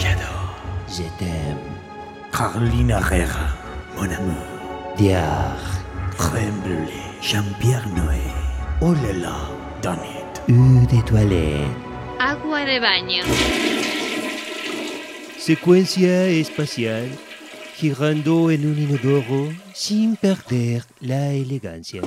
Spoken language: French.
J'adore. Je t'aime. Carolina Herrera, mon amour. Diar. Crème. Jean-Pierre Noé. Oh là là, done it. U de toilette. Agua de baño. Secuencia espacial. Girando en un inodoro sin perder la elegancia.